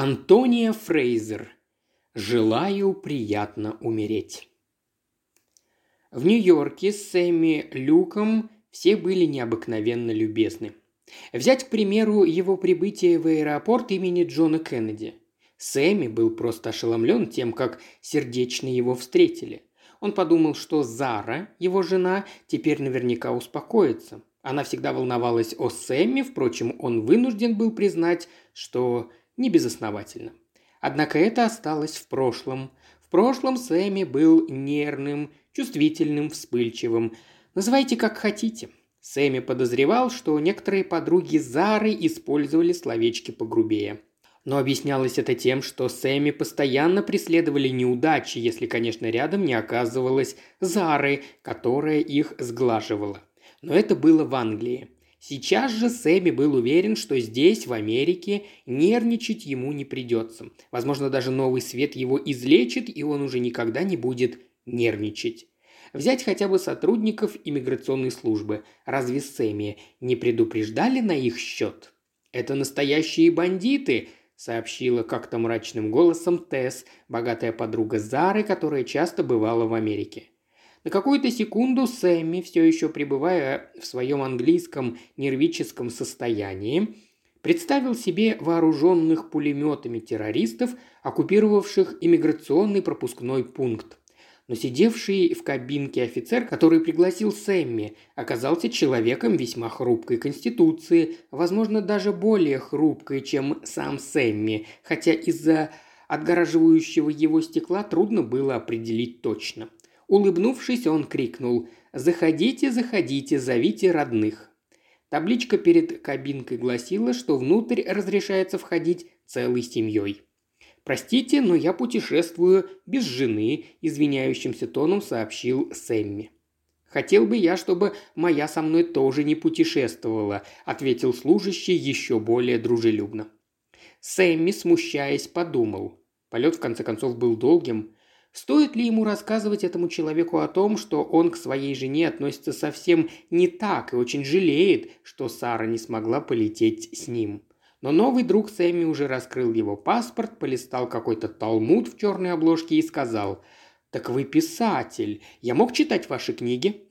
Антония Фрейзер. Желаю приятно умереть. В Нью-Йорке с Сэмми Люком все были необыкновенно любезны. Взять, к примеру, его прибытие в аэропорт имени Джона Кеннеди. Сэмми был просто ошеломлен тем, как сердечно его встретили. Он подумал, что Зара, его жена, теперь наверняка успокоится. Она всегда волновалась о Сэмми, впрочем, он вынужден был признать, что не безосновательно. Однако это осталось в прошлом. В прошлом Сэмми был нервным, чувствительным, вспыльчивым. Называйте как хотите. Сэмми подозревал, что некоторые подруги Зары использовали словечки погрубее. Но объяснялось это тем, что Сэмми постоянно преследовали неудачи, если, конечно, рядом не оказывалось Зары, которая их сглаживала. Но это было в Англии. Сейчас же Сэмми был уверен, что здесь, в Америке, нервничать ему не придется. Возможно, даже новый свет его излечит, и он уже никогда не будет нервничать. Взять хотя бы сотрудников иммиграционной службы. Разве Сэмми не предупреждали на их счет? «Это настоящие бандиты», – сообщила как-то мрачным голосом Тесс, богатая подруга Зары, которая часто бывала в Америке. На какую-то секунду Сэмми, все еще пребывая в своем английском нервическом состоянии, представил себе вооруженных пулеметами террористов, оккупировавших иммиграционный пропускной пункт. Но сидевший в кабинке офицер, который пригласил Сэмми, оказался человеком весьма хрупкой конституции, возможно, даже более хрупкой, чем сам Сэмми, хотя из-за отгораживающего его стекла трудно было определить точно. Улыбнувшись, он крикнул «Заходите, заходите, зовите родных». Табличка перед кабинкой гласила, что внутрь разрешается входить целой семьей. «Простите, но я путешествую без жены», – извиняющимся тоном сообщил Сэмми. «Хотел бы я, чтобы моя со мной тоже не путешествовала», – ответил служащий еще более дружелюбно. Сэмми, смущаясь, подумал. Полет, в конце концов, был долгим. Стоит ли ему рассказывать этому человеку о том, что он к своей жене относится совсем не так и очень жалеет, что Сара не смогла полететь с ним? Но новый друг Сэмми уже раскрыл его паспорт, полистал какой-то талмуд в черной обложке и сказал «Так вы писатель. Я мог читать ваши книги?»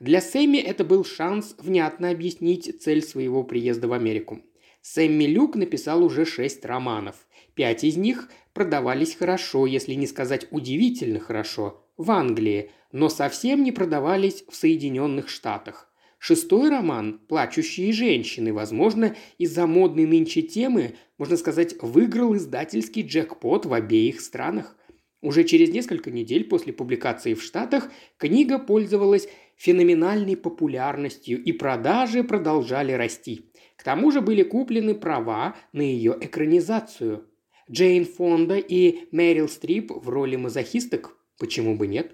Для Сэмми это был шанс внятно объяснить цель своего приезда в Америку. Сэмми Люк написал уже шесть романов. Пять из них продавались хорошо, если не сказать удивительно хорошо, в Англии, но совсем не продавались в Соединенных Штатах. Шестой роман «Плачущие женщины», возможно, из-за модной нынче темы, можно сказать, выиграл издательский джекпот в обеих странах. Уже через несколько недель после публикации в Штатах книга пользовалась феноменальной популярностью, и продажи продолжали расти. К тому же были куплены права на ее экранизацию. Джейн Фонда и Мэрил Стрип в роли мазохисток? Почему бы нет?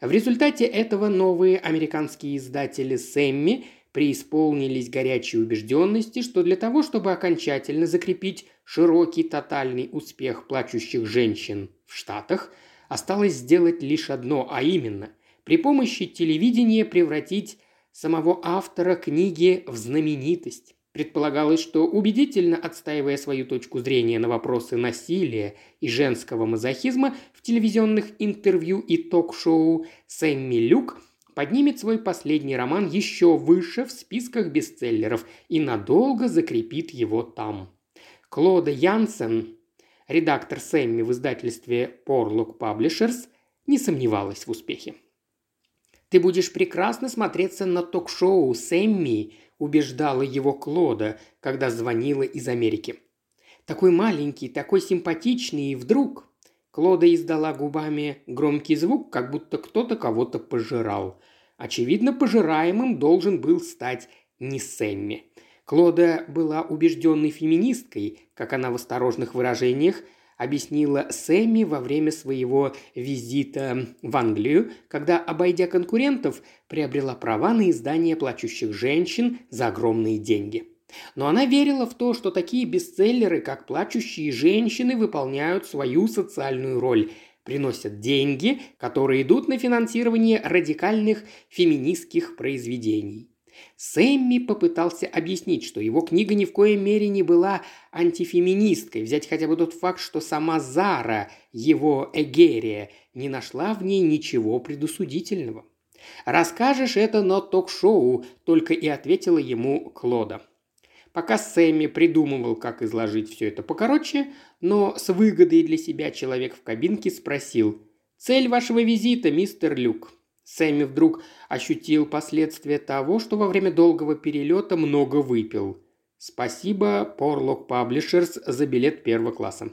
В результате этого новые американские издатели Сэмми преисполнились горячей убежденности, что для того, чтобы окончательно закрепить широкий тотальный успех плачущих женщин в Штатах, осталось сделать лишь одно, а именно при помощи телевидения превратить самого автора книги в знаменитость. Предполагалось, что убедительно отстаивая свою точку зрения на вопросы насилия и женского мазохизма в телевизионных интервью и ток-шоу, Сэмми Люк поднимет свой последний роман еще выше в списках бестселлеров и надолго закрепит его там. Клода Янсен, редактор Сэмми в издательстве Porlock Publishers, не сомневалась в успехе. «Ты будешь прекрасно смотреться на ток-шоу, Сэмми», убеждала его Клода, когда звонила из Америки. Такой маленький, такой симпатичный, и вдруг... Клода издала губами громкий звук, как будто кто-то кого-то пожирал. Очевидно, пожираемым должен был стать не Сэмми. Клода была убежденной феминисткой, как она в осторожных выражениях объяснила Сэмми во время своего визита в Англию, когда, обойдя конкурентов, приобрела права на издание «Плачущих женщин» за огромные деньги. Но она верила в то, что такие бестселлеры, как «Плачущие женщины», выполняют свою социальную роль – приносят деньги, которые идут на финансирование радикальных феминистских произведений. Сэмми попытался объяснить, что его книга ни в коей мере не была антифеминисткой, взять хотя бы тот факт, что сама Зара, его Эгерия, не нашла в ней ничего предусудительного. «Расскажешь это на ток-шоу», – только и ответила ему Клода. Пока Сэмми придумывал, как изложить все это покороче, но с выгодой для себя человек в кабинке спросил «Цель вашего визита, мистер Люк?» Сэмми вдруг ощутил последствия того, что во время долгого перелета много выпил. Спасибо Porlock Publishers за билет первого класса.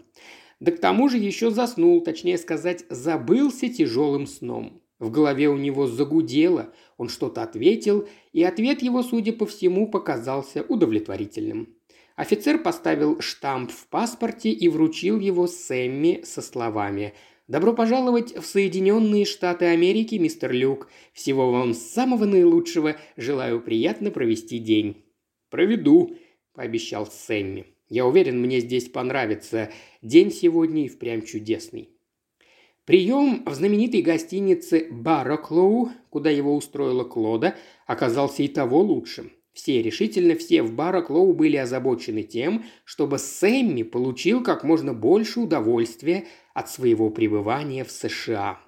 Да к тому же еще заснул, точнее сказать, забылся тяжелым сном. В голове у него загудело, он что-то ответил, и ответ его, судя по всему, показался удовлетворительным. Офицер поставил штамп в паспорте и вручил его Сэмми со словами – Добро пожаловать в Соединенные Штаты Америки, мистер Люк. Всего вам самого наилучшего. Желаю приятно провести день». «Проведу», – пообещал Сэмми. «Я уверен, мне здесь понравится. День сегодня и впрямь чудесный». Прием в знаменитой гостинице «Бароклоу», куда его устроила Клода, оказался и того лучше. Все, решительно все в Бароклоу были озабочены тем, чтобы Сэмми получил как можно больше удовольствия от своего пребывания в США.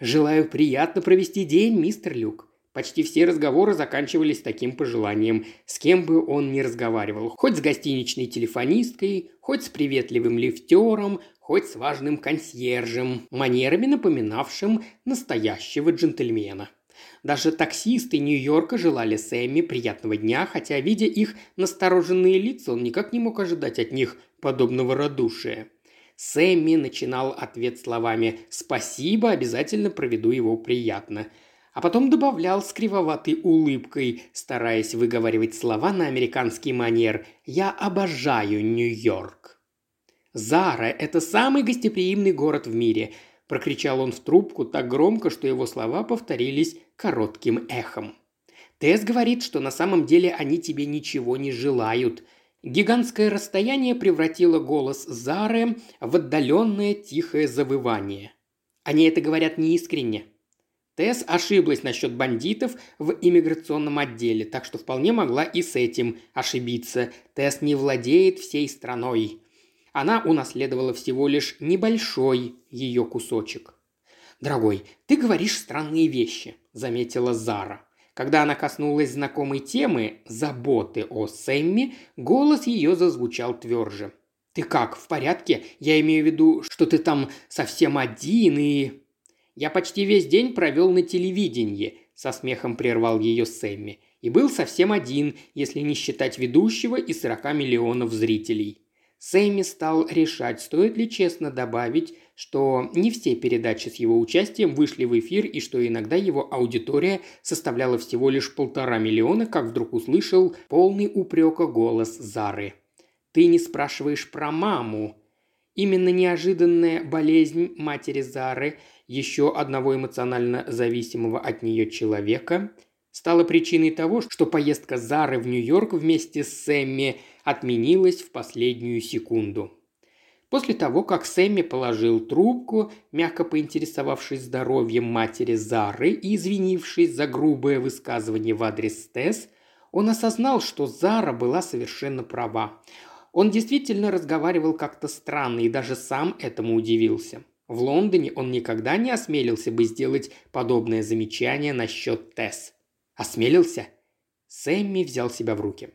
«Желаю приятно провести день, мистер Люк». Почти все разговоры заканчивались таким пожеланием, с кем бы он ни разговаривал, хоть с гостиничной телефонисткой, хоть с приветливым лифтером, хоть с важным консьержем, манерами напоминавшим настоящего джентльмена. Даже таксисты Нью-Йорка желали Сэмми приятного дня, хотя, видя их настороженные лица, он никак не мог ожидать от них подобного радушия. Сэмми начинал ответ словами «Спасибо, обязательно проведу его приятно», а потом добавлял с кривоватой улыбкой, стараясь выговаривать слова на американский манер «Я обожаю Нью-Йорк». Зара – это самый гостеприимный город в мире –– прокричал он в трубку так громко, что его слова повторились коротким эхом. «Тесс говорит, что на самом деле они тебе ничего не желают», Гигантское расстояние превратило голос Зары в отдаленное тихое завывание. Они это говорят неискренне. Тесс ошиблась насчет бандитов в иммиграционном отделе, так что вполне могла и с этим ошибиться. Тесс не владеет всей страной. Она унаследовала всего лишь небольшой ее кусочек. «Дорогой, ты говоришь странные вещи», – заметила Зара. Когда она коснулась знакомой темы «заботы о Сэмми», голос ее зазвучал тверже. «Ты как, в порядке? Я имею в виду, что ты там совсем один и...» «Я почти весь день провел на телевидении», – со смехом прервал ее Сэмми. «И был совсем один, если не считать ведущего и 40 миллионов зрителей». Сэмми стал решать, стоит ли честно добавить, что не все передачи с его участием вышли в эфир и что иногда его аудитория составляла всего лишь полтора миллиона, как вдруг услышал полный упрека голос Зары. «Ты не спрашиваешь про маму». Именно неожиданная болезнь матери Зары, еще одного эмоционально зависимого от нее человека, стала причиной того, что поездка Зары в Нью-Йорк вместе с Сэмми отменилась в последнюю секунду. После того, как Сэмми положил трубку, мягко поинтересовавшись здоровьем матери Зары и извинившись за грубое высказывание в адрес Тесс, он осознал, что Зара была совершенно права. Он действительно разговаривал как-то странно и даже сам этому удивился. В Лондоне он никогда не осмелился бы сделать подобное замечание насчет Тесс. Осмелился? Сэмми взял себя в руки.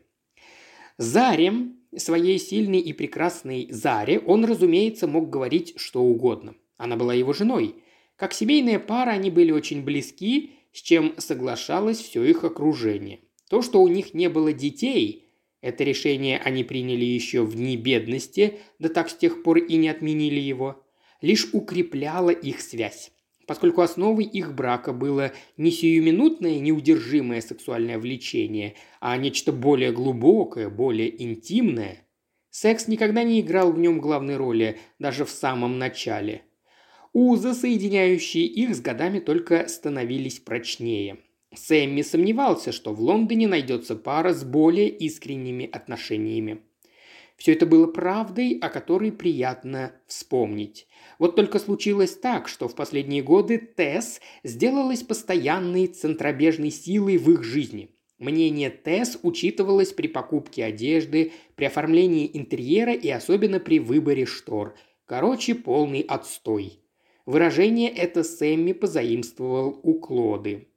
Заре, своей сильной и прекрасной Заре, он, разумеется, мог говорить что угодно. Она была его женой. Как семейная пара они были очень близки, с чем соглашалось все их окружение. То, что у них не было детей, это решение они приняли еще в дни бедности, да так с тех пор и не отменили его, лишь укрепляло их связь. Поскольку основой их брака было не сиюминутное неудержимое сексуальное влечение, а нечто более глубокое, более интимное, секс никогда не играл в нем главной роли, даже в самом начале. Узы, соединяющие их с годами, только становились прочнее. Сэмми сомневался, что в Лондоне найдется пара с более искренними отношениями. Все это было правдой, о которой приятно вспомнить. Вот только случилось так, что в последние годы Тесс сделалась постоянной центробежной силой в их жизни. Мнение Тесс учитывалось при покупке одежды, при оформлении интерьера и особенно при выборе штор. Короче, полный отстой. Выражение это Сэмми позаимствовал у Клоды.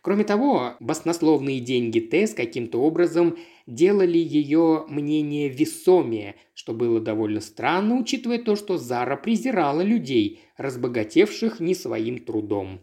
Кроме того, баснословные деньги Тесс каким-то образом делали ее мнение весомее, что было довольно странно, учитывая то, что Зара презирала людей, разбогатевших не своим трудом.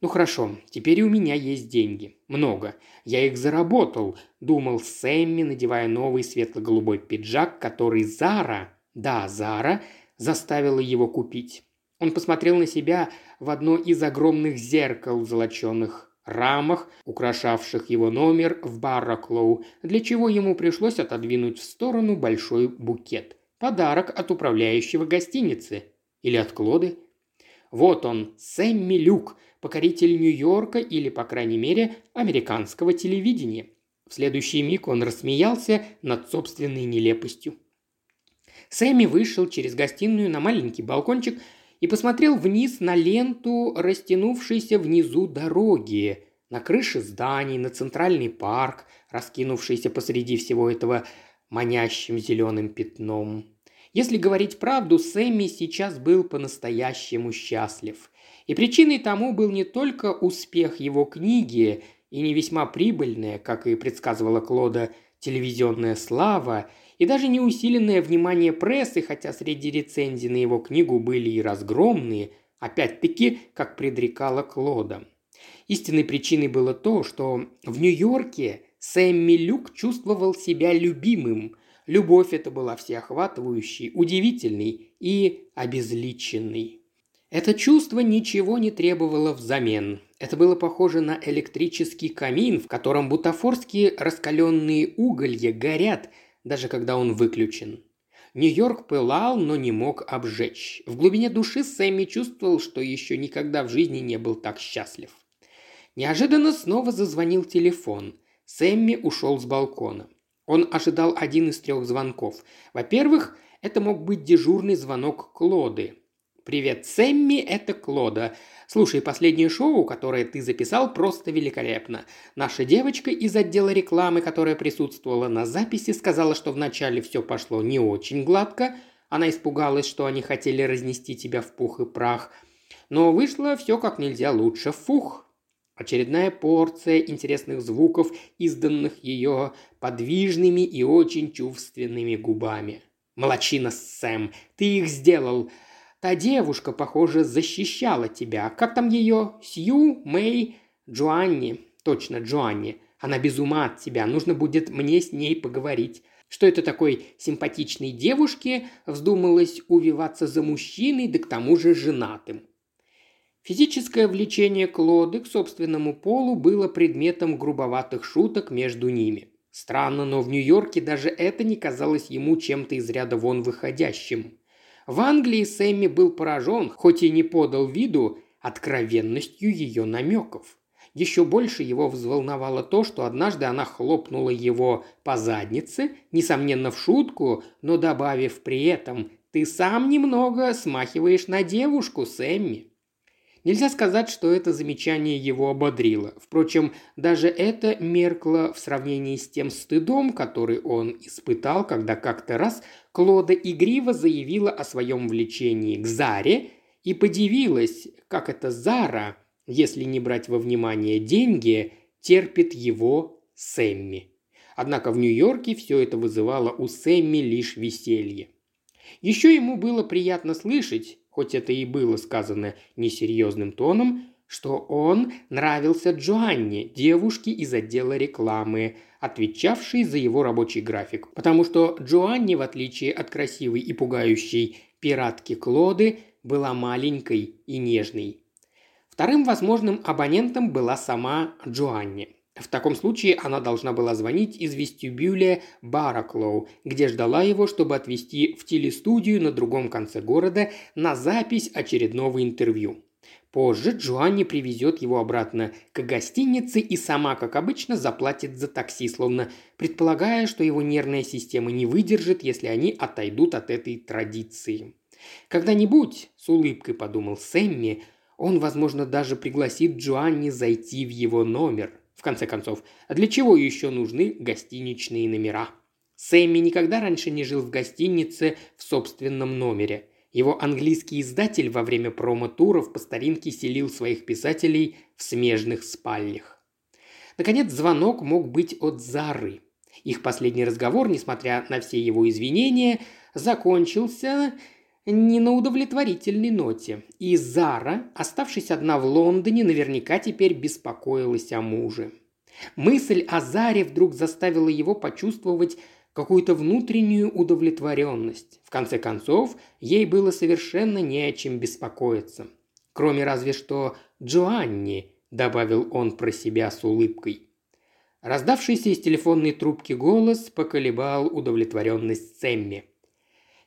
«Ну хорошо, теперь у меня есть деньги. Много. Я их заработал», – думал Сэмми, надевая новый светло-голубой пиджак, который Зара, да, Зара, заставила его купить. Он посмотрел на себя в одно из огромных зеркал в золоченных рамах, украшавших его номер в Барраклоу, для чего ему пришлось отодвинуть в сторону большой букет. Подарок от управляющего гостиницы. Или от Клоды. Вот он, Сэмми Люк, покоритель Нью-Йорка или, по крайней мере, американского телевидения. В следующий миг он рассмеялся над собственной нелепостью. Сэмми вышел через гостиную на маленький балкончик и посмотрел вниз на ленту, растянувшейся внизу дороги, на крыши зданий, на центральный парк, раскинувшийся посреди всего этого манящим зеленым пятном. Если говорить правду, Сэмми сейчас был по-настоящему счастлив. И причиной тому был не только успех его книги и не весьма прибыльная, как и предсказывала Клода, телевизионная слава – и даже не усиленное внимание прессы, хотя среди рецензий на его книгу были и разгромные, опять-таки, как предрекала Клода. Истинной причиной было то, что в Нью-Йорке Сэмми Люк чувствовал себя любимым. Любовь эта была всеохватывающей, удивительной и обезличенной. Это чувство ничего не требовало взамен. Это было похоже на электрический камин, в котором бутафорские раскаленные уголья горят – даже когда он выключен. Нью-Йорк пылал, но не мог обжечь. В глубине души Сэмми чувствовал, что еще никогда в жизни не был так счастлив. Неожиданно снова зазвонил телефон. Сэмми ушел с балкона. Он ожидал один из трех звонков. Во-первых, это мог быть дежурный звонок Клоды. «Привет, Сэмми, это Клода. Слушай, последнее шоу, которое ты записал, просто великолепно. Наша девочка из отдела рекламы, которая присутствовала на записи, сказала, что вначале все пошло не очень гладко. Она испугалась, что они хотели разнести тебя в пух и прах. Но вышло все как нельзя лучше. Фух, Очередная порция интересных звуков, изданных ее подвижными и очень чувственными губами. «Молодчина, Сэм! Ты их сделал! Та девушка, похоже, защищала тебя. Как там ее? Сью? Мэй? Джоанни? Точно, Джоанни. Она без ума от тебя. Нужно будет мне с ней поговорить. Что это такой симпатичной девушке вздумалось увиваться за мужчиной, да к тому же женатым? Физическое влечение Клоды к собственному полу было предметом грубоватых шуток между ними. Странно, но в Нью-Йорке даже это не казалось ему чем-то из ряда вон выходящим. В Англии Сэмми был поражен, хоть и не подал виду, откровенностью ее намеков. Еще больше его взволновало то, что однажды она хлопнула его по заднице, несомненно в шутку, но добавив при этом «ты сам немного смахиваешь на девушку, Сэмми». Нельзя сказать, что это замечание его ободрило. Впрочем, даже это меркло в сравнении с тем стыдом, который он испытал, когда как-то раз Клода игриво заявила о своем влечении к Заре и подивилась, как это Зара, если не брать во внимание деньги, терпит его Сэмми. Однако в Нью-Йорке все это вызывало у Сэмми лишь веселье. Еще ему было приятно слышать, хоть это и было сказано несерьезным тоном, что он нравился Джоанне, девушке из отдела рекламы, отвечавшей за его рабочий график. Потому что Джоанне, в отличие от красивой и пугающей пиратки Клоды, была маленькой и нежной. Вторым возможным абонентом была сама Джоанне. В таком случае она должна была звонить из вестибюля Бараклоу, где ждала его, чтобы отвезти в телестудию на другом конце города на запись очередного интервью. Позже Джоанни привезет его обратно к гостинице и сама, как обычно, заплатит за такси, словно предполагая, что его нервная система не выдержит, если они отойдут от этой традиции. Когда-нибудь, с улыбкой подумал Сэмми, он, возможно, даже пригласит Джоанни зайти в его номер – в конце концов. А для чего еще нужны гостиничные номера? Сэмми никогда раньше не жил в гостинице в собственном номере. Его английский издатель во время промо-туров по старинке селил своих писателей в смежных спальнях. Наконец, звонок мог быть от Зары. Их последний разговор, несмотря на все его извинения, закончился не на удовлетворительной ноте. И Зара, оставшись одна в Лондоне, наверняка теперь беспокоилась о муже. Мысль о Заре вдруг заставила его почувствовать какую-то внутреннюю удовлетворенность. В конце концов, ей было совершенно не о чем беспокоиться. Кроме разве что Джоанни, добавил он про себя с улыбкой. Раздавшийся из телефонной трубки голос поколебал удовлетворенность Сэмми.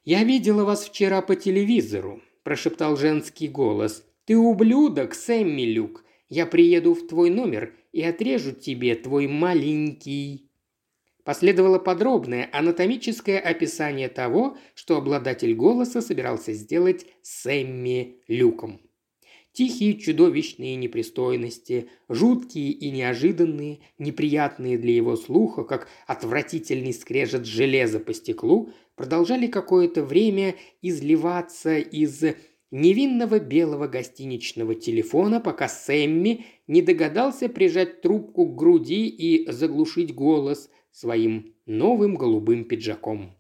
«Я видела вас вчера по телевизору», – прошептал женский голос. «Ты ублюдок, Сэмми Люк. Я приеду в твой номер и отрежу тебе твой маленький...» Последовало подробное анатомическое описание того, что обладатель голоса собирался сделать Сэмми Люком. Тихие чудовищные непристойности, жуткие и неожиданные, неприятные для его слуха, как отвратительный скрежет железа по стеклу, продолжали какое-то время изливаться из невинного белого гостиничного телефона, пока Сэмми не догадался прижать трубку к груди и заглушить голос своим новым голубым пиджаком.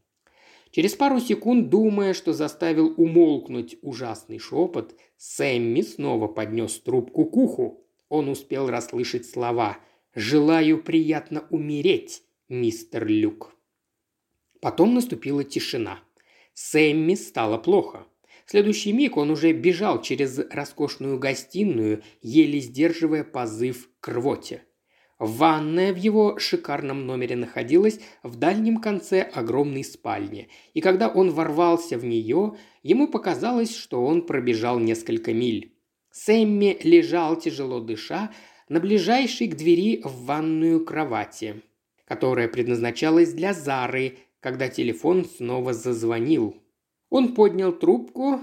Через пару секунд, думая, что заставил умолкнуть ужасный шепот, Сэмми снова поднес трубку к уху. Он успел расслышать слова «Желаю приятно умереть, мистер Люк». Потом наступила тишина. Сэмми стало плохо. В следующий миг он уже бежал через роскошную гостиную, еле сдерживая позыв к рвоте. Ванная в его шикарном номере находилась в дальнем конце огромной спальни, и когда он ворвался в нее, ему показалось, что он пробежал несколько миль. Сэмми лежал, тяжело дыша, на ближайшей к двери в ванную кровати, которая предназначалась для Зары, когда телефон снова зазвонил. Он поднял трубку,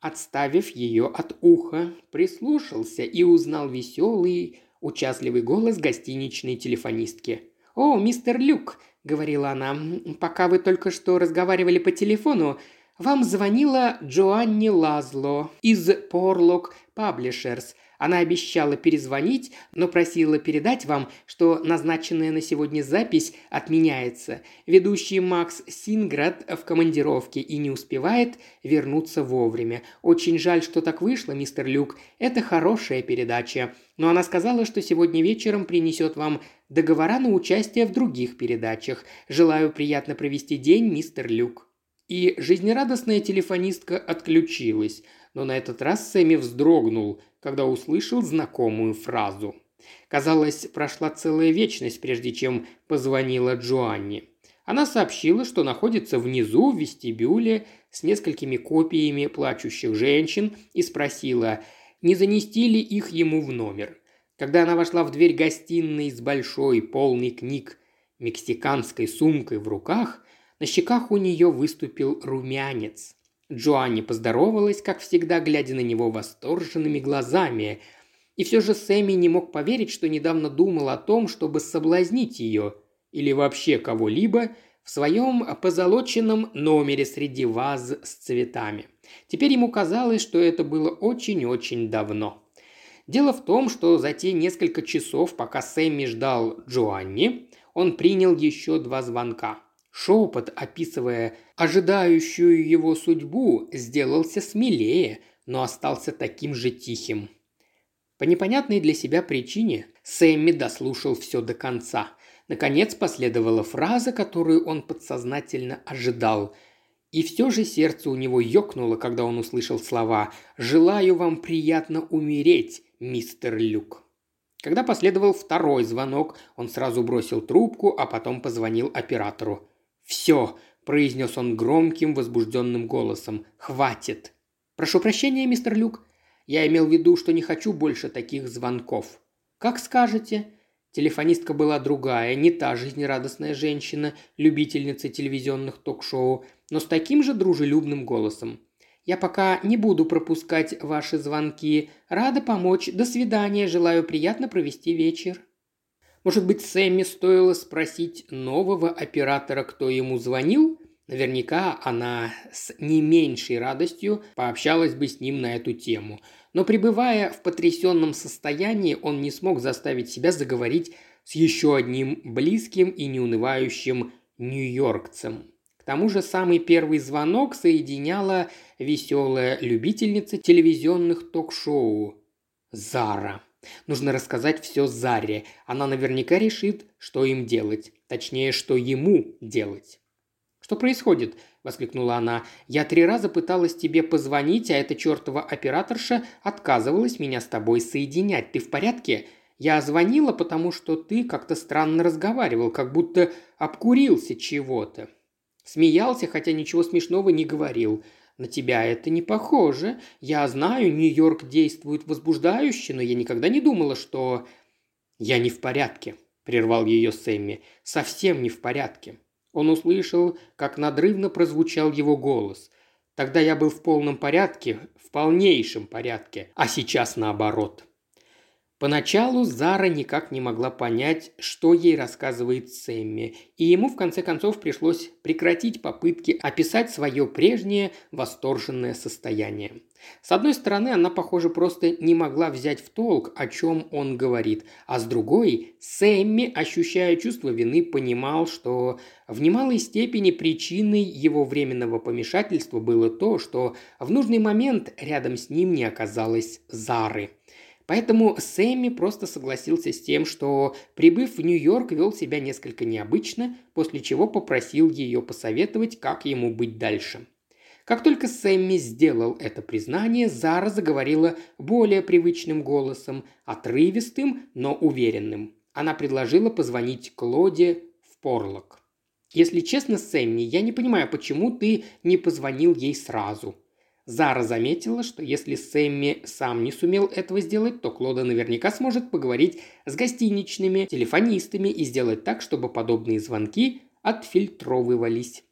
отставив ее от уха, прислушался и узнал веселый, участливый голос гостиничной телефонистки. «О, мистер Люк», — говорила она, — «пока вы только что разговаривали по телефону, вам звонила Джоанни Лазло из Порлок Publishers. Она обещала перезвонить, но просила передать вам, что назначенная на сегодня запись отменяется. Ведущий Макс Синград в командировке и не успевает вернуться вовремя. Очень жаль, что так вышло, мистер Люк. Это хорошая передача. Но она сказала, что сегодня вечером принесет вам договора на участие в других передачах. Желаю приятно провести день, мистер Люк. И жизнерадостная телефонистка отключилась, но на этот раз Сэмми вздрогнул, когда услышал знакомую фразу. Казалось, прошла целая вечность, прежде чем позвонила Джоанни. Она сообщила, что находится внизу в вестибюле с несколькими копиями плачущих женщин и спросила, не занести ли их ему в номер. Когда она вошла в дверь гостиной с большой, полной книг, мексиканской сумкой в руках, на щеках у нее выступил румянец. Джоанни поздоровалась, как всегда, глядя на него восторженными глазами. И все же Сэмми не мог поверить, что недавно думал о том, чтобы соблазнить ее или вообще кого-либо в своем позолоченном номере среди ваз с цветами. Теперь ему казалось, что это было очень-очень давно. Дело в том, что за те несколько часов, пока Сэмми ждал Джоанни, он принял еще два звонка – Шепот, описывая ожидающую его судьбу, сделался смелее, но остался таким же тихим. По непонятной для себя причине Сэмми дослушал все до конца. Наконец последовала фраза, которую он подсознательно ожидал. И все же сердце у него ёкнуло, когда он услышал слова «Желаю вам приятно умереть, мистер Люк». Когда последовал второй звонок, он сразу бросил трубку, а потом позвонил оператору. «Все», – произнес он громким, возбужденным голосом. «Хватит». «Прошу прощения, мистер Люк. Я имел в виду, что не хочу больше таких звонков». «Как скажете». Телефонистка была другая, не та жизнерадостная женщина, любительница телевизионных ток-шоу, но с таким же дружелюбным голосом. «Я пока не буду пропускать ваши звонки. Рада помочь. До свидания. Желаю приятно провести вечер». Может быть, Сэмми стоило спросить нового оператора, кто ему звонил? Наверняка она с не меньшей радостью пообщалась бы с ним на эту тему. Но пребывая в потрясенном состоянии, он не смог заставить себя заговорить с еще одним близким и неунывающим нью-йоркцем. К тому же самый первый звонок соединяла веселая любительница телевизионных ток-шоу Зара. Нужно рассказать все Заре. Она наверняка решит, что им делать. Точнее, что ему делать. «Что происходит?» – воскликнула она. «Я три раза пыталась тебе позвонить, а эта чертова операторша отказывалась меня с тобой соединять. Ты в порядке? Я звонила, потому что ты как-то странно разговаривал, как будто обкурился чего-то. Смеялся, хотя ничего смешного не говорил. На тебя это не похоже. Я знаю, Нью-Йорк действует возбуждающе, но я никогда не думала, что... Я не в порядке, прервал ее Сэмми. Совсем не в порядке. Он услышал, как надрывно прозвучал его голос. Тогда я был в полном порядке, в полнейшем порядке, а сейчас наоборот. Поначалу Зара никак не могла понять, что ей рассказывает Сэмми, и ему в конце концов пришлось прекратить попытки описать свое прежнее восторженное состояние. С одной стороны, она, похоже, просто не могла взять в толк, о чем он говорит, а с другой, Сэмми, ощущая чувство вины, понимал, что в немалой степени причиной его временного помешательства было то, что в нужный момент рядом с ним не оказалось Зары – Поэтому Сэмми просто согласился с тем, что, прибыв в Нью-Йорк, вел себя несколько необычно, после чего попросил ее посоветовать, как ему быть дальше. Как только Сэмми сделал это признание, Зара заговорила более привычным голосом, отрывистым, но уверенным. Она предложила позвонить Клоде в Порлок. «Если честно, Сэмми, я не понимаю, почему ты не позвонил ей сразу», Зара заметила, что если Сэмми сам не сумел этого сделать, то Клода наверняка сможет поговорить с гостиничными, телефонистами и сделать так, чтобы подобные звонки отфильтровывались.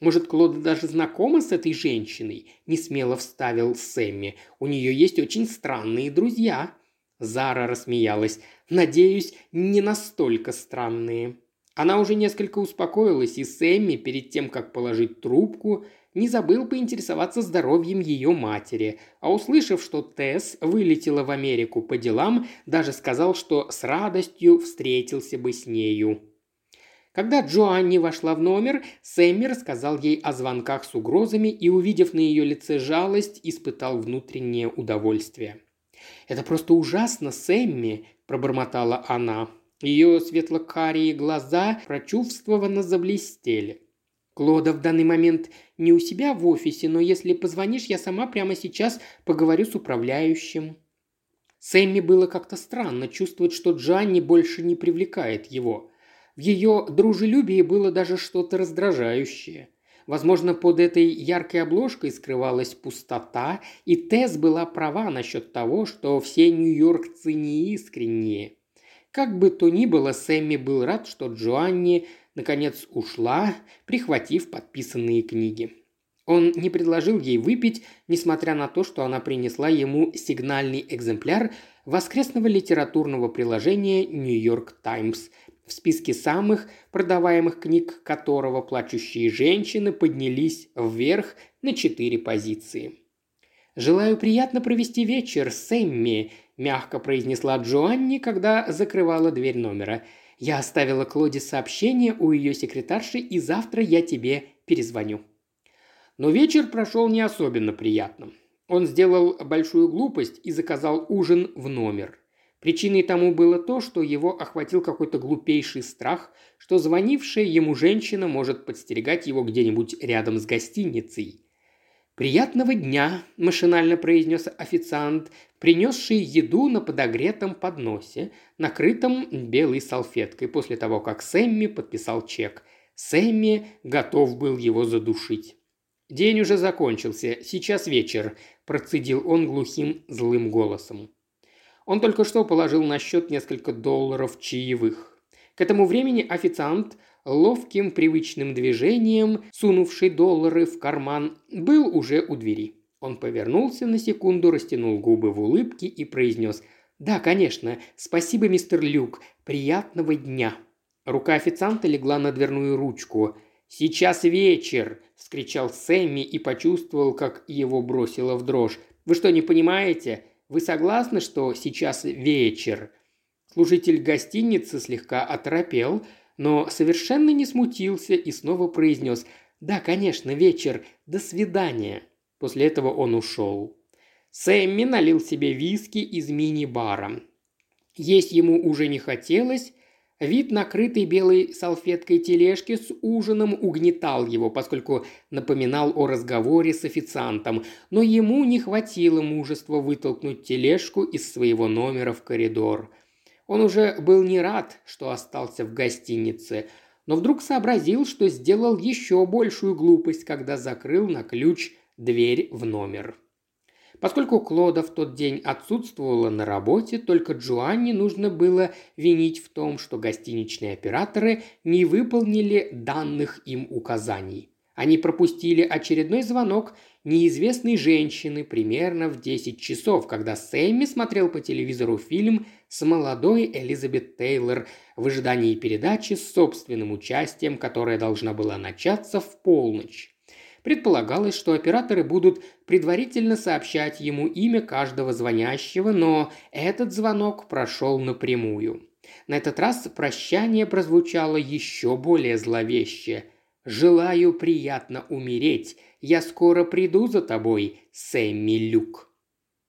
Может, Клода даже знакома с этой женщиной?» – не смело вставил Сэмми. «У нее есть очень странные друзья». Зара рассмеялась. «Надеюсь, не настолько странные». Она уже несколько успокоилась, и Сэмми, перед тем, как положить трубку, не забыл поинтересоваться здоровьем ее матери, а услышав, что Тесс вылетела в Америку по делам, даже сказал, что с радостью встретился бы с нею. Когда Джоанни вошла в номер, Сэмми рассказал ей о звонках с угрозами и, увидев на ее лице жалость, испытал внутреннее удовольствие. «Это просто ужасно, Сэмми!» – пробормотала она. Ее светло-карие глаза прочувствованно заблестели. Клода в данный момент не у себя в офисе, но если позвонишь, я сама прямо сейчас поговорю с управляющим». Сэмми было как-то странно чувствовать, что Джанни больше не привлекает его. В ее дружелюбии было даже что-то раздражающее. Возможно, под этой яркой обложкой скрывалась пустота, и Тесс была права насчет того, что все нью-йоркцы неискренние. Как бы то ни было, Сэмми был рад, что Джоанни наконец ушла, прихватив подписанные книги. Он не предложил ей выпить, несмотря на то, что она принесла ему сигнальный экземпляр воскресного литературного приложения «Нью-Йорк Таймс», в списке самых продаваемых книг которого плачущие женщины поднялись вверх на четыре позиции. «Желаю приятно провести вечер, Сэмми», – мягко произнесла Джоанни, когда закрывала дверь номера – я оставила Клоде сообщение у ее секретарши, и завтра я тебе перезвоню». Но вечер прошел не особенно приятным. Он сделал большую глупость и заказал ужин в номер. Причиной тому было то, что его охватил какой-то глупейший страх, что звонившая ему женщина может подстерегать его где-нибудь рядом с гостиницей. «Приятного дня!» – машинально произнес официант, принесший еду на подогретом подносе, накрытом белой салфеткой, после того, как Сэмми подписал чек. Сэмми готов был его задушить. «День уже закончился, сейчас вечер», – процедил он глухим злым голосом. Он только что положил на счет несколько долларов чаевых. К этому времени официант ловким привычным движением, сунувший доллары в карман, был уже у двери. Он повернулся на секунду, растянул губы в улыбке и произнес «Да, конечно. Спасибо, мистер Люк. Приятного дня». Рука официанта легла на дверную ручку. «Сейчас вечер!» – вскричал Сэмми и почувствовал, как его бросило в дрожь. «Вы что, не понимаете? Вы согласны, что сейчас вечер?» Служитель гостиницы слегка оторопел, но совершенно не смутился и снова произнес «Да, конечно, вечер. До свидания». После этого он ушел. Сэмми налил себе виски из мини-бара. Есть ему уже не хотелось, Вид накрытой белой салфеткой тележки с ужином угнетал его, поскольку напоминал о разговоре с официантом, но ему не хватило мужества вытолкнуть тележку из своего номера в коридор. Он уже был не рад, что остался в гостинице, но вдруг сообразил, что сделал еще большую глупость, когда закрыл на ключ дверь в номер. Поскольку Клода в тот день отсутствовала на работе, только Джоанне нужно было винить в том, что гостиничные операторы не выполнили данных им указаний. Они пропустили очередной звонок неизвестной женщины примерно в 10 часов, когда Сэмми смотрел по телевизору фильм с молодой Элизабет Тейлор в ожидании передачи с собственным участием, которая должна была начаться в полночь. Предполагалось, что операторы будут предварительно сообщать ему имя каждого звонящего, но этот звонок прошел напрямую. На этот раз прощание прозвучало еще более зловеще. «Желаю приятно умереть. Я скоро приду за тобой, Сэмми Люк».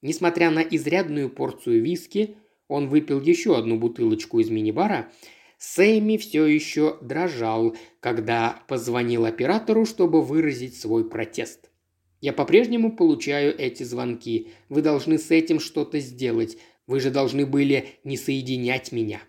Несмотря на изрядную порцию виски, он выпил еще одну бутылочку из мини-бара – Сэмми все еще дрожал, когда позвонил оператору, чтобы выразить свой протест. «Я по-прежнему получаю эти звонки. Вы должны с этим что-то сделать. Вы же должны были не соединять меня».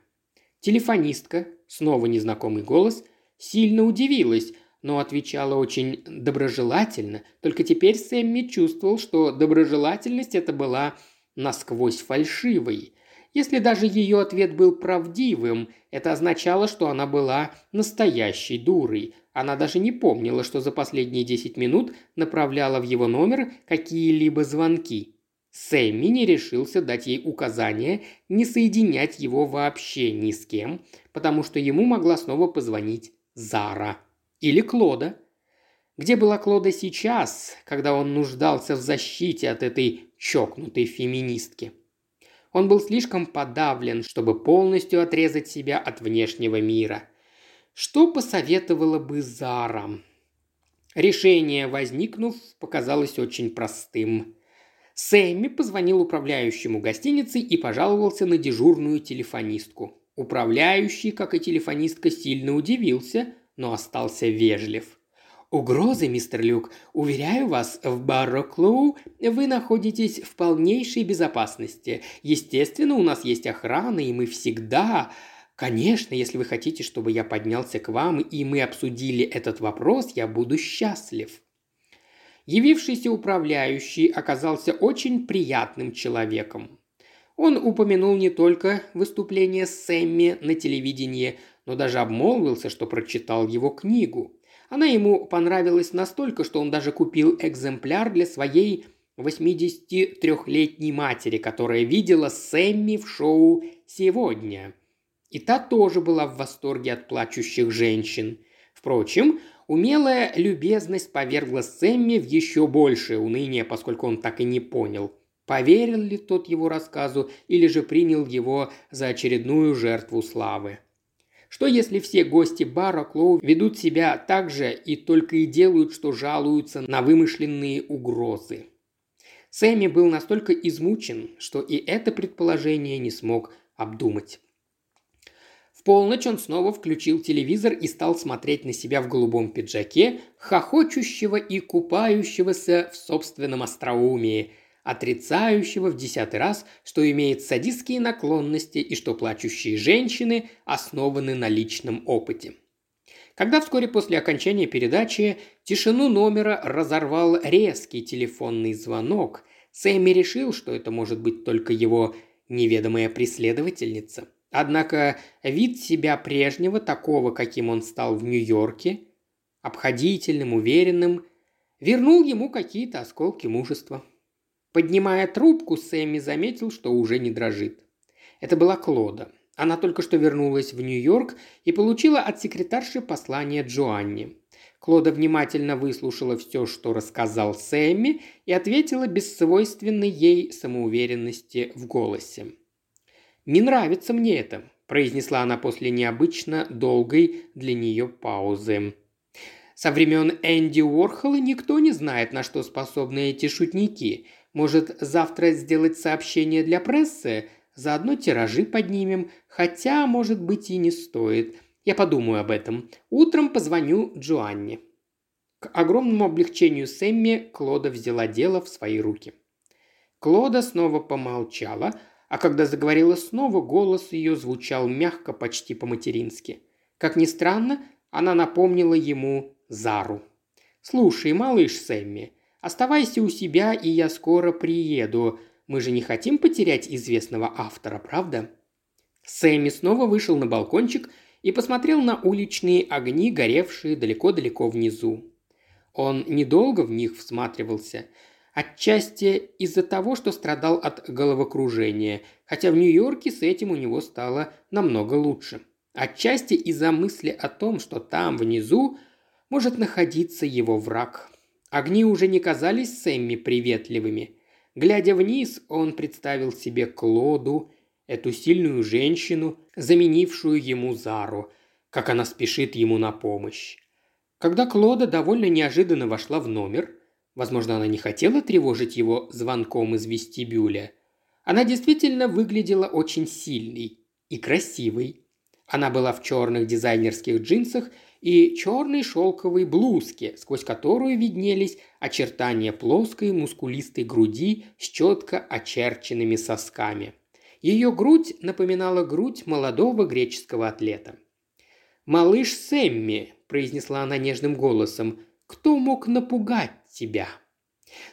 Телефонистка, снова незнакомый голос, сильно удивилась, но отвечала очень доброжелательно. Только теперь Сэмми чувствовал, что доброжелательность это была насквозь фальшивой. Если даже ее ответ был правдивым, это означало, что она была настоящей дурой. Она даже не помнила, что за последние 10 минут направляла в его номер какие-либо звонки. Сэмми не решился дать ей указание не соединять его вообще ни с кем, потому что ему могла снова позвонить Зара. Или Клода. Где была Клода сейчас, когда он нуждался в защите от этой чокнутой феминистки? Он был слишком подавлен, чтобы полностью отрезать себя от внешнего мира. Что посоветовала бы Зара? Решение, возникнув, показалось очень простым. Сэмми позвонил управляющему гостиницы и пожаловался на дежурную телефонистку. Управляющий, как и телефонистка, сильно удивился, но остался вежлив. Угрозы, мистер Люк. Уверяю вас, в Барроклоу вы находитесь в полнейшей безопасности. Естественно, у нас есть охрана, и мы всегда... Конечно, если вы хотите, чтобы я поднялся к вам, и мы обсудили этот вопрос, я буду счастлив. Явившийся управляющий оказался очень приятным человеком. Он упомянул не только выступление Сэмми на телевидении, но даже обмолвился, что прочитал его книгу – она ему понравилась настолько, что он даже купил экземпляр для своей 83-летней матери, которая видела Сэмми в шоу «Сегодня». И та тоже была в восторге от плачущих женщин. Впрочем, умелая любезность повергла Сэмми в еще большее уныние, поскольку он так и не понял, поверил ли тот его рассказу или же принял его за очередную жертву славы. Что если все гости бара Клоу ведут себя так же и только и делают, что жалуются на вымышленные угрозы? Сэмми был настолько измучен, что и это предположение не смог обдумать. В полночь он снова включил телевизор и стал смотреть на себя в голубом пиджаке, хохочущего и купающегося в собственном остроумии – отрицающего в десятый раз, что имеет садистские наклонности и что плачущие женщины основаны на личном опыте. Когда вскоре после окончания передачи тишину номера разорвал резкий телефонный звонок, Сэмми решил, что это может быть только его неведомая преследовательница. Однако вид себя прежнего, такого, каким он стал в Нью-Йорке, обходительным, уверенным, вернул ему какие-то осколки мужества. Поднимая трубку, Сэмми заметил, что уже не дрожит. Это была Клода. Она только что вернулась в Нью-Йорк и получила от секретарши послание Джоанни. Клода внимательно выслушала все, что рассказал Сэмми, и ответила без свойственной ей самоуверенности в голосе. «Не нравится мне это», – произнесла она после необычно долгой для нее паузы. «Со времен Энди Уорхола никто не знает, на что способны эти шутники. Может, завтра сделать сообщение для прессы? Заодно тиражи поднимем, хотя, может быть, и не стоит. Я подумаю об этом. Утром позвоню Джоанне». К огромному облегчению Сэмми Клода взяла дело в свои руки. Клода снова помолчала, а когда заговорила снова, голос ее звучал мягко, почти по-матерински. Как ни странно, она напомнила ему Зару. «Слушай, малыш Сэмми, оставайся у себя, и я скоро приеду. Мы же не хотим потерять известного автора, правда?» Сэмми снова вышел на балкончик и посмотрел на уличные огни, горевшие далеко-далеко внизу. Он недолго в них всматривался, отчасти из-за того, что страдал от головокружения, хотя в Нью-Йорке с этим у него стало намного лучше. Отчасти из-за мысли о том, что там, внизу, может находиться его враг. Огни уже не казались Сэмми приветливыми. Глядя вниз, он представил себе Клоду, эту сильную женщину, заменившую ему Зару, как она спешит ему на помощь. Когда Клода довольно неожиданно вошла в номер, возможно, она не хотела тревожить его звонком из вестибюля, она действительно выглядела очень сильной и красивой. Она была в черных дизайнерских джинсах и черной шелковой блузке, сквозь которую виднелись очертания плоской мускулистой груди с четко очерченными сосками. Ее грудь напоминала грудь молодого греческого атлета. «Малыш Сэмми», – произнесла она нежным голосом, – «кто мог напугать тебя?»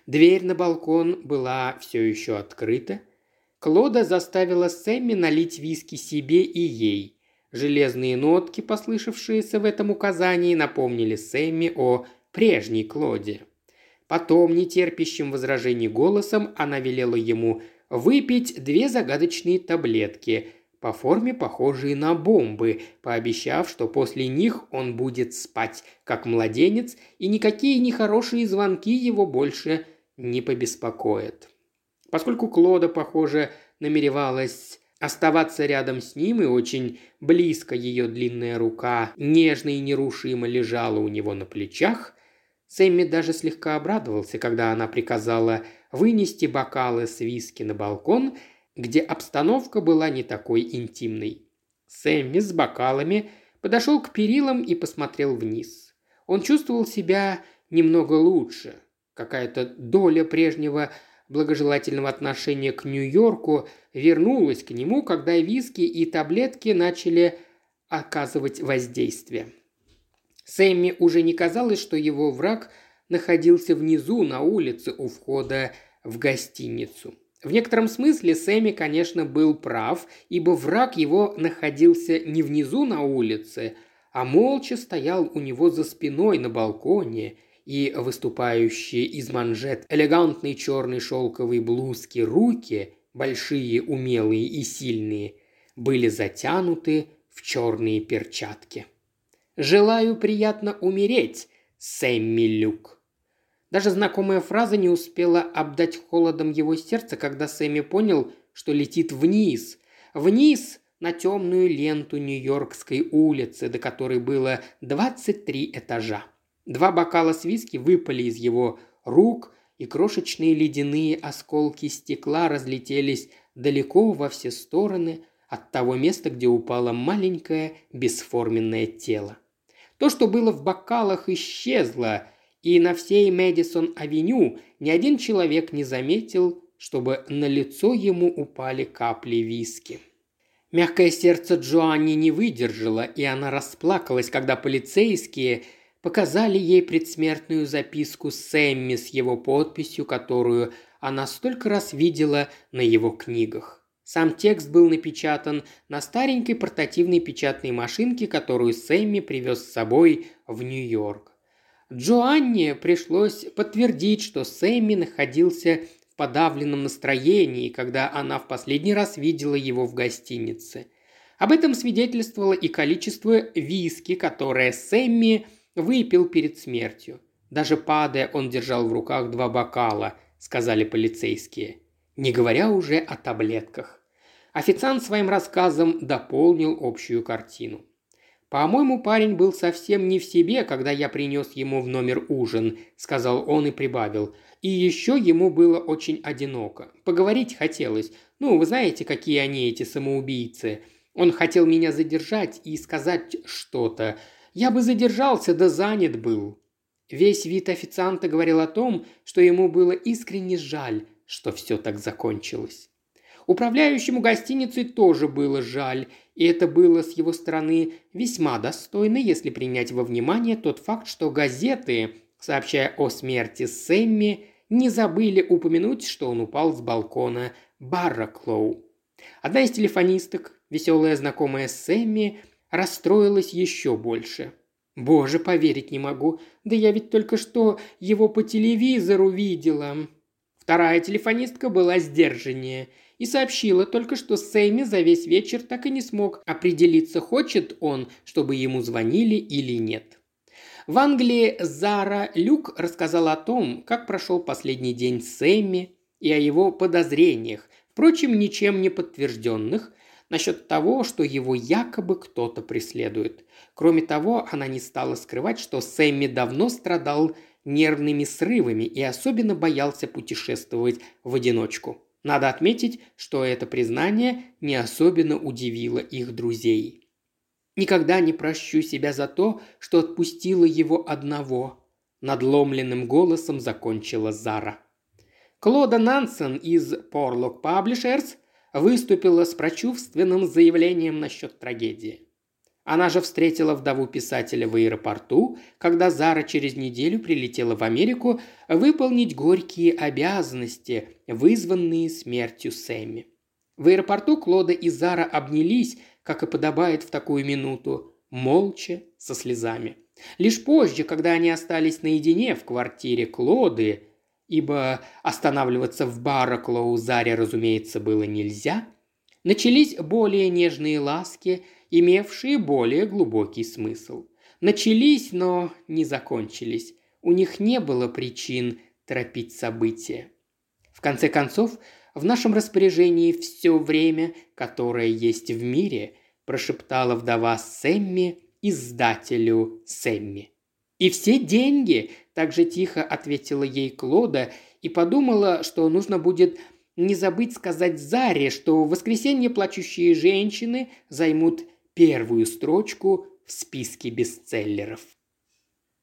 Дверь на балкон была все еще открыта. Клода заставила Сэмми налить виски себе и ей. Железные нотки, послышавшиеся в этом указании, напомнили Сэмми о прежней Клоде. Потом, нетерпящим возражений голосом, она велела ему выпить две загадочные таблетки, по форме похожие на бомбы, пообещав, что после них он будет спать, как младенец, и никакие нехорошие звонки его больше не побеспокоят. Поскольку Клода, похоже, намеревалась Оставаться рядом с ним и очень близко ее длинная рука нежно и нерушимо лежала у него на плечах, Сэмми даже слегка обрадовался, когда она приказала вынести бокалы с виски на балкон, где обстановка была не такой интимной. Сэмми с бокалами подошел к перилам и посмотрел вниз. Он чувствовал себя немного лучше. Какая-то доля прежнего благожелательного отношения к Нью-Йорку вернулась к нему, когда виски и таблетки начали оказывать воздействие. Сэмми уже не казалось, что его враг находился внизу на улице у входа в гостиницу. В некотором смысле Сэмми, конечно, был прав, ибо враг его находился не внизу на улице, а молча стоял у него за спиной на балконе и выступающие из манжет элегантной черной шелковой блузки руки, большие, умелые и сильные, были затянуты в черные перчатки. «Желаю приятно умереть, Сэмми Люк». Даже знакомая фраза не успела обдать холодом его сердце, когда Сэмми понял, что летит вниз. Вниз на темную ленту Нью-Йоркской улицы, до которой было 23 этажа. Два бокала с виски выпали из его рук, и крошечные ледяные осколки стекла разлетелись далеко во все стороны от того места, где упало маленькое бесформенное тело. То, что было в бокалах, исчезло, и на всей Мэдисон-авеню ни один человек не заметил, чтобы на лицо ему упали капли виски. Мягкое сердце Джоанни не выдержало, и она расплакалась, когда полицейские – показали ей предсмертную записку Сэмми с его подписью, которую она столько раз видела на его книгах. Сам текст был напечатан на старенькой портативной печатной машинке, которую Сэмми привез с собой в Нью-Йорк. Джоанне пришлось подтвердить, что Сэмми находился в подавленном настроении, когда она в последний раз видела его в гостинице. Об этом свидетельствовало и количество виски, которое Сэмми выпил перед смертью. Даже падая, он держал в руках два бокала, сказали полицейские. Не говоря уже о таблетках. Официант своим рассказом дополнил общую картину. «По-моему, парень был совсем не в себе, когда я принес ему в номер ужин», – сказал он и прибавил. «И еще ему было очень одиноко. Поговорить хотелось. Ну, вы знаете, какие они, эти самоубийцы. Он хотел меня задержать и сказать что-то. Я бы задержался, да занят был». Весь вид официанта говорил о том, что ему было искренне жаль, что все так закончилось. Управляющему гостиницей тоже было жаль, и это было с его стороны весьма достойно, если принять во внимание тот факт, что газеты, сообщая о смерти Сэмми, не забыли упомянуть, что он упал с балкона Барраклоу. Одна из телефонисток, веселая знакомая Сэмми, расстроилась еще больше. «Боже, поверить не могу. Да я ведь только что его по телевизору видела». Вторая телефонистка была сдержаннее – и сообщила только, что Сэмми за весь вечер так и не смог определиться, хочет он, чтобы ему звонили или нет. В Англии Зара Люк рассказала о том, как прошел последний день Сэмми и о его подозрениях, впрочем, ничем не подтвержденных, насчет того, что его якобы кто-то преследует. Кроме того, она не стала скрывать, что Сэмми давно страдал нервными срывами и особенно боялся путешествовать в одиночку. Надо отметить, что это признание не особенно удивило их друзей. «Никогда не прощу себя за то, что отпустила его одного», – надломленным голосом закончила Зара. Клода Нансен из Porlock Publishers выступила с прочувственным заявлением насчет трагедии. Она же встретила вдову писателя в аэропорту, когда Зара через неделю прилетела в Америку выполнить горькие обязанности, вызванные смертью Сэмми. В аэропорту Клода и Зара обнялись, как и подобает в такую минуту, молча, со слезами. Лишь позже, когда они остались наедине в квартире Клоды, ибо останавливаться в Бараклоу Заре, разумеется, было нельзя, начались более нежные ласки – имевшие более глубокий смысл. Начались, но не закончились. У них не было причин торопить события. В конце концов, в нашем распоряжении все время, которое есть в мире, прошептала вдова Сэмми издателю Сэмми. «И все деньги!» – также тихо ответила ей Клода и подумала, что нужно будет не забыть сказать Заре, что в воскресенье плачущие женщины займут первую строчку в списке бестселлеров.